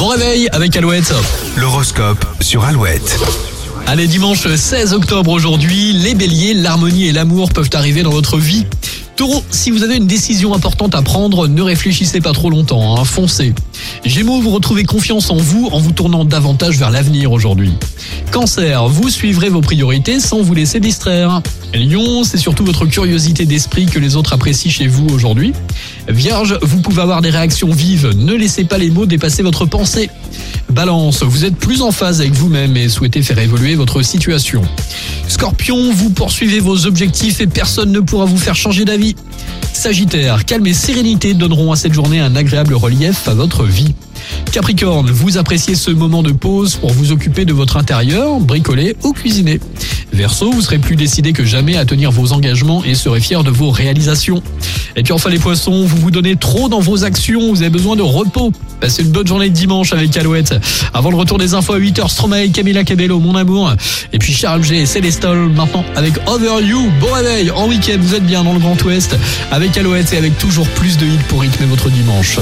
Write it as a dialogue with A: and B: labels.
A: Bon réveil avec Alouette.
B: L'horoscope sur Alouette.
A: Allez, dimanche 16 octobre aujourd'hui, les béliers, l'harmonie et l'amour peuvent arriver dans votre vie. Taureau, si vous avez une décision importante à prendre, ne réfléchissez pas trop longtemps, hein, foncez. Gémeaux, vous retrouvez confiance en vous en vous tournant davantage vers l'avenir aujourd'hui. Cancer, vous suivrez vos priorités sans vous laisser distraire. Lion, c'est surtout votre curiosité d'esprit que les autres apprécient chez vous aujourd'hui. Vierge, vous pouvez avoir des réactions vives, ne laissez pas les mots dépasser votre pensée. Balance, vous êtes plus en phase avec vous-même et souhaitez faire évoluer votre situation. Scorpion, vous poursuivez vos objectifs et personne ne pourra vous faire changer d'avis. Sagittaire, calme et sérénité donneront à cette journée un agréable relief à votre vie. Capricorne, vous appréciez ce moment de pause pour vous occuper de votre intérieur, bricoler ou cuisiner. Vous serez plus décidé que jamais à tenir vos engagements et serez fier de vos réalisations. Et puis enfin les poissons, vous vous donnez trop dans vos actions, vous avez besoin de repos. Passez une bonne journée de dimanche avec Alouette. Avant le retour des infos à 8h, Stromae, Camila Cabello, Mon Amour. Et puis Charles G et Célestol maintenant avec Over You. Bon réveil, en week-end, vous êtes bien dans le Grand Ouest avec Alouette et avec toujours plus de hits pour rythmer votre dimanche.